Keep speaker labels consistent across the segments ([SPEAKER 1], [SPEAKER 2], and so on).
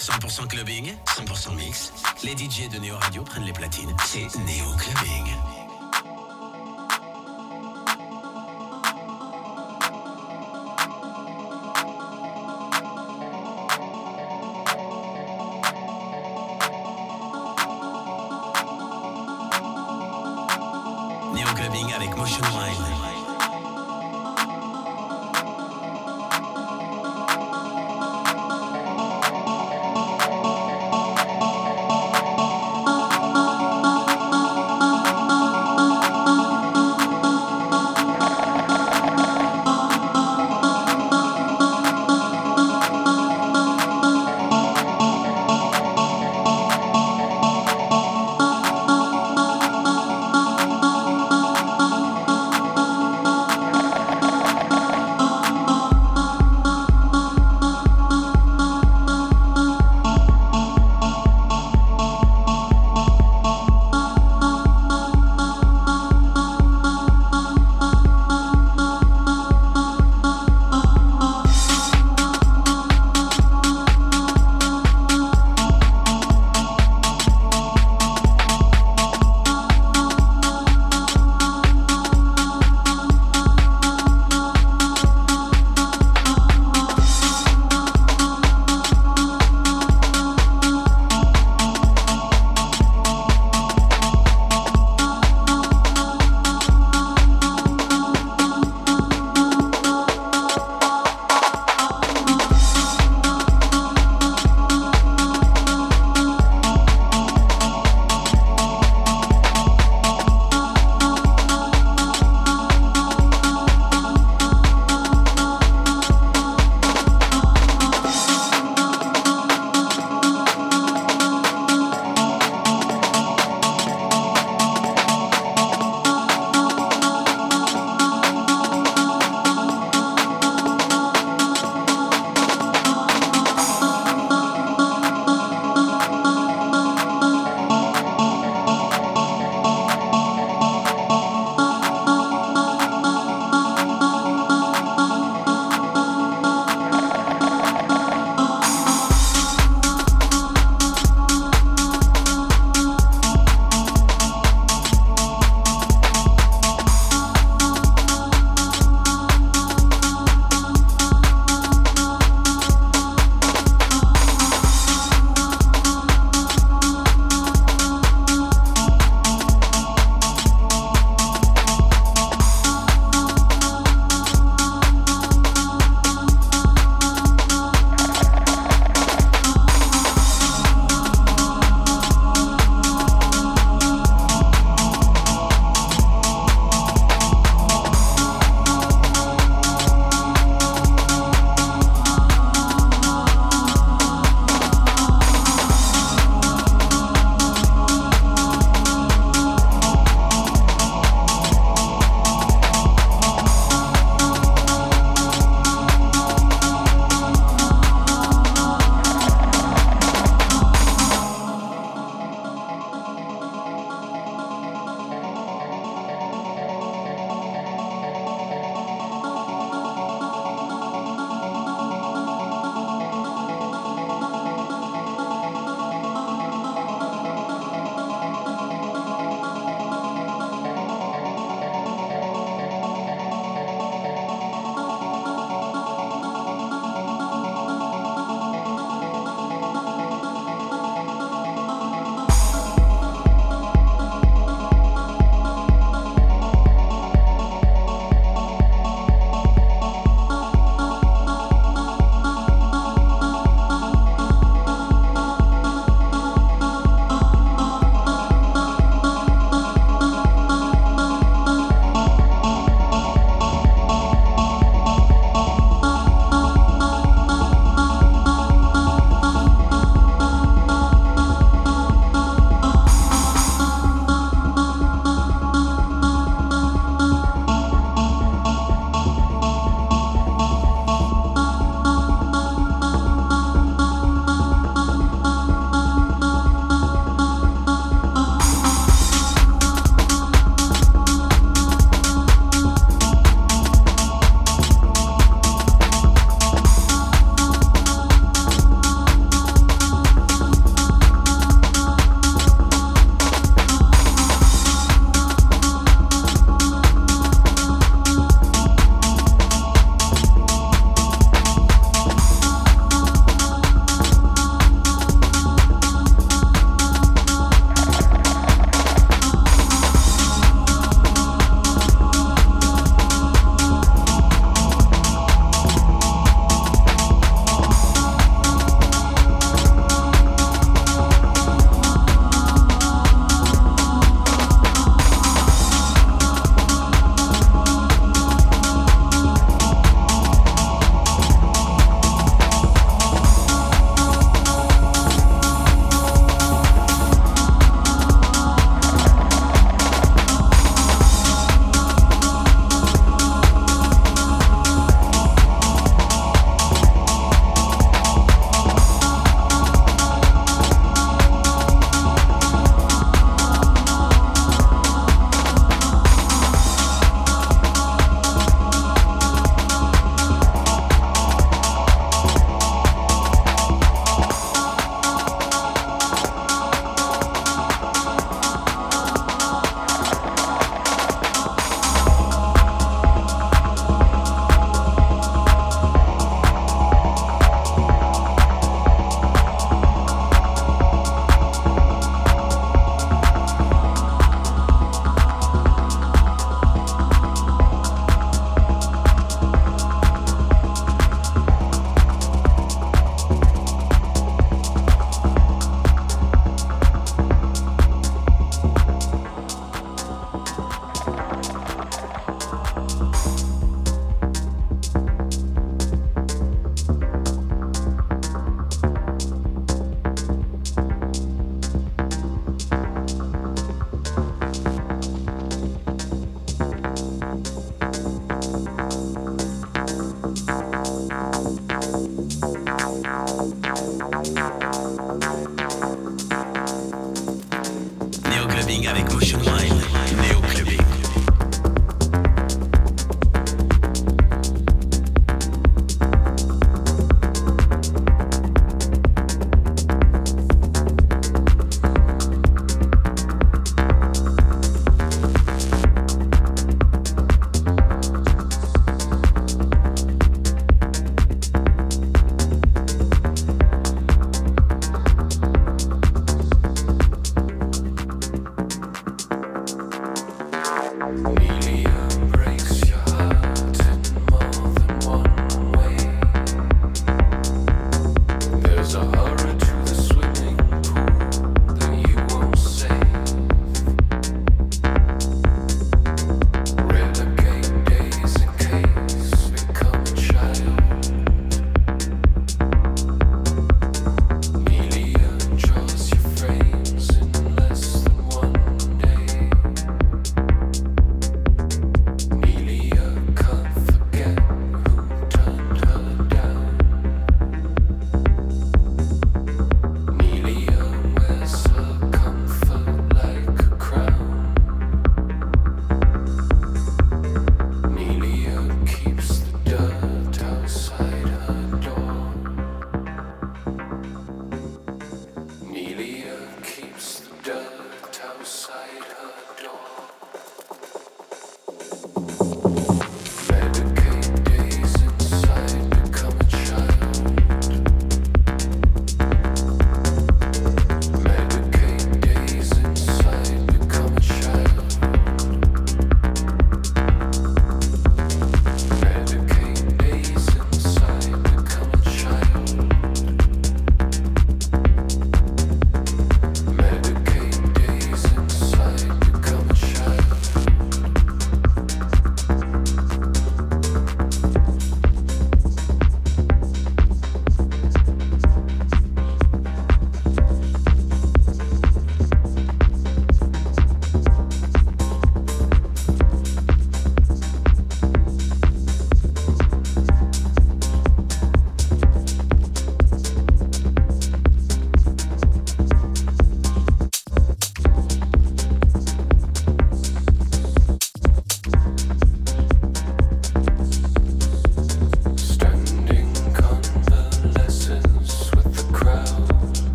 [SPEAKER 1] 100% clubbing, 100% mix. Les DJ de Néo Radio prennent les platines. C'est Néo Clubbing.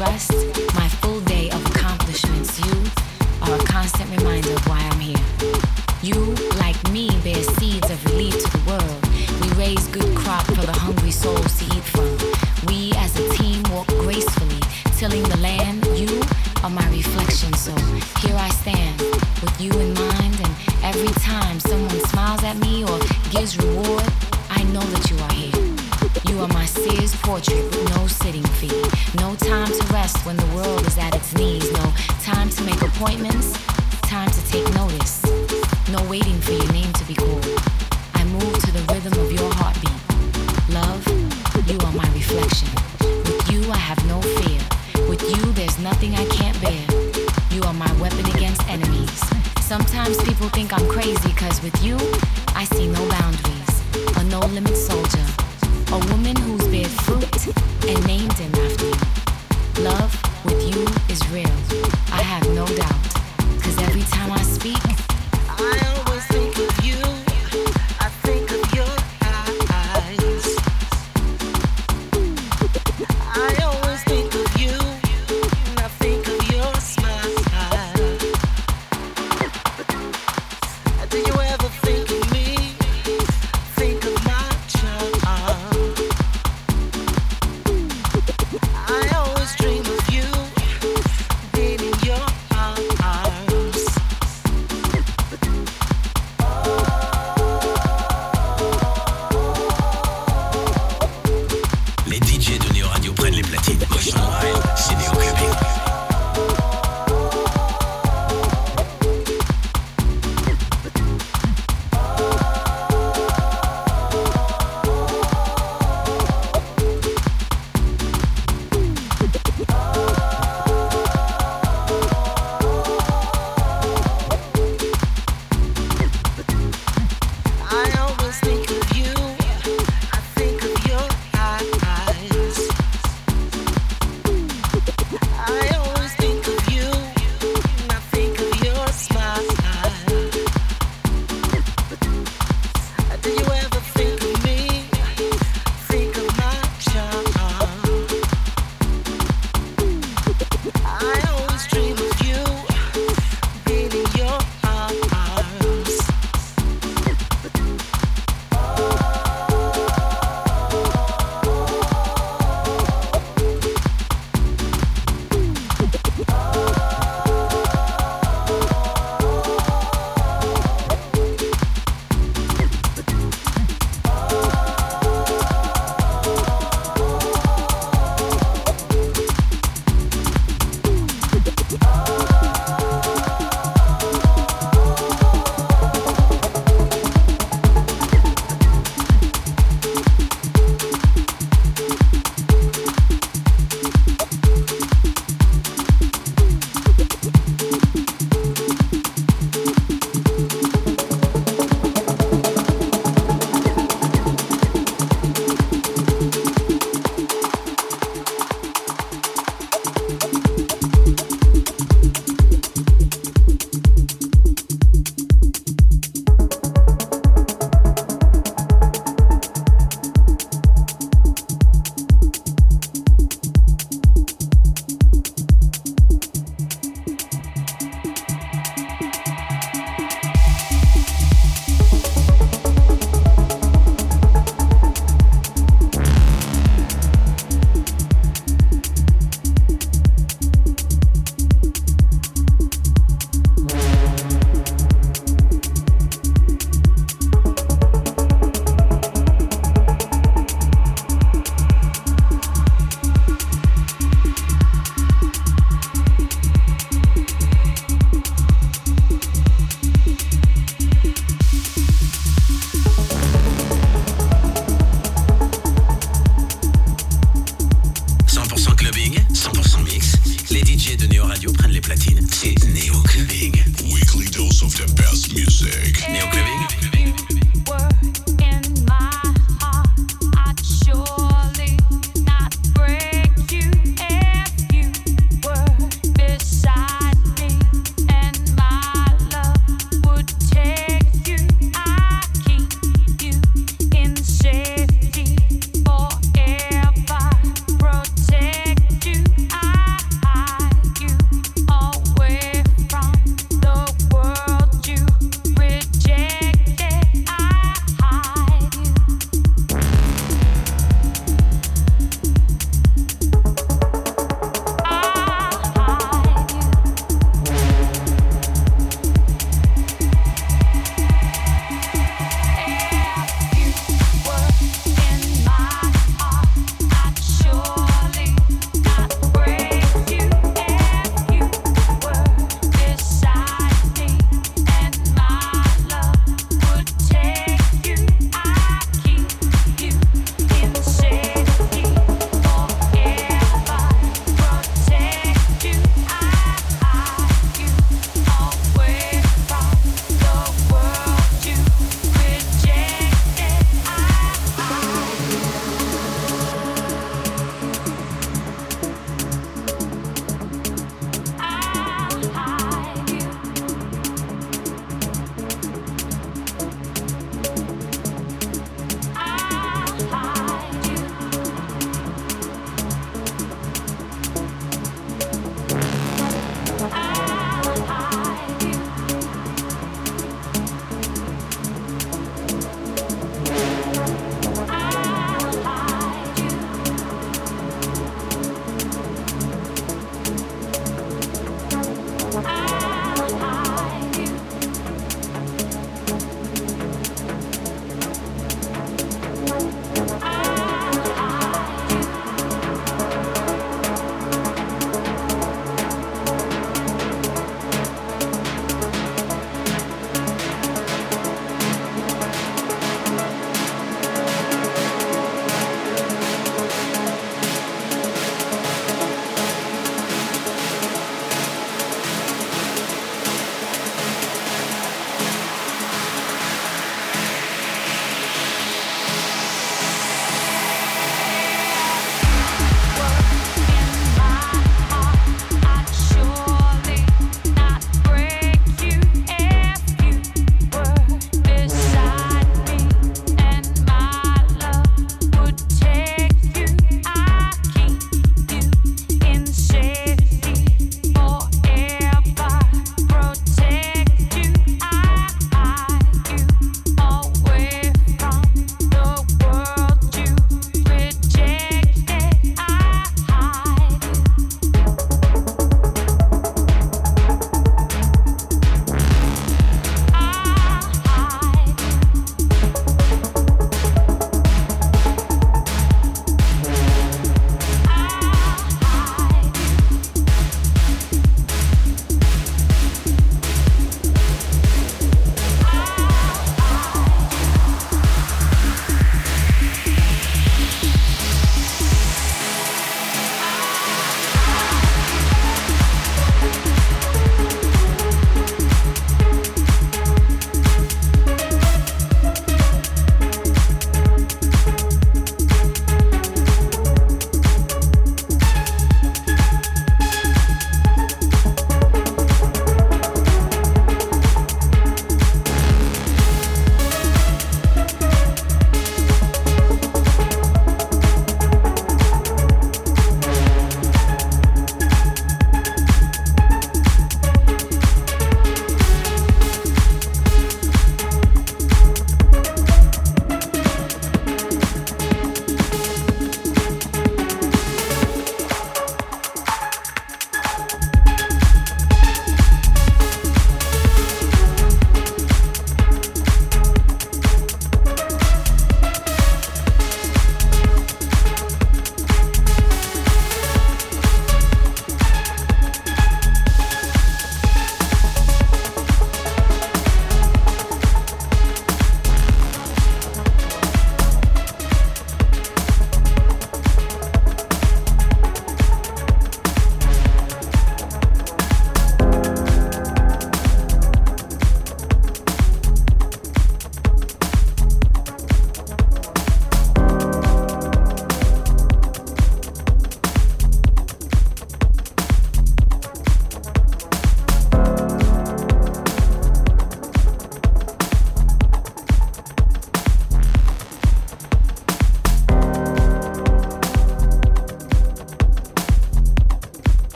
[SPEAKER 2] Rest,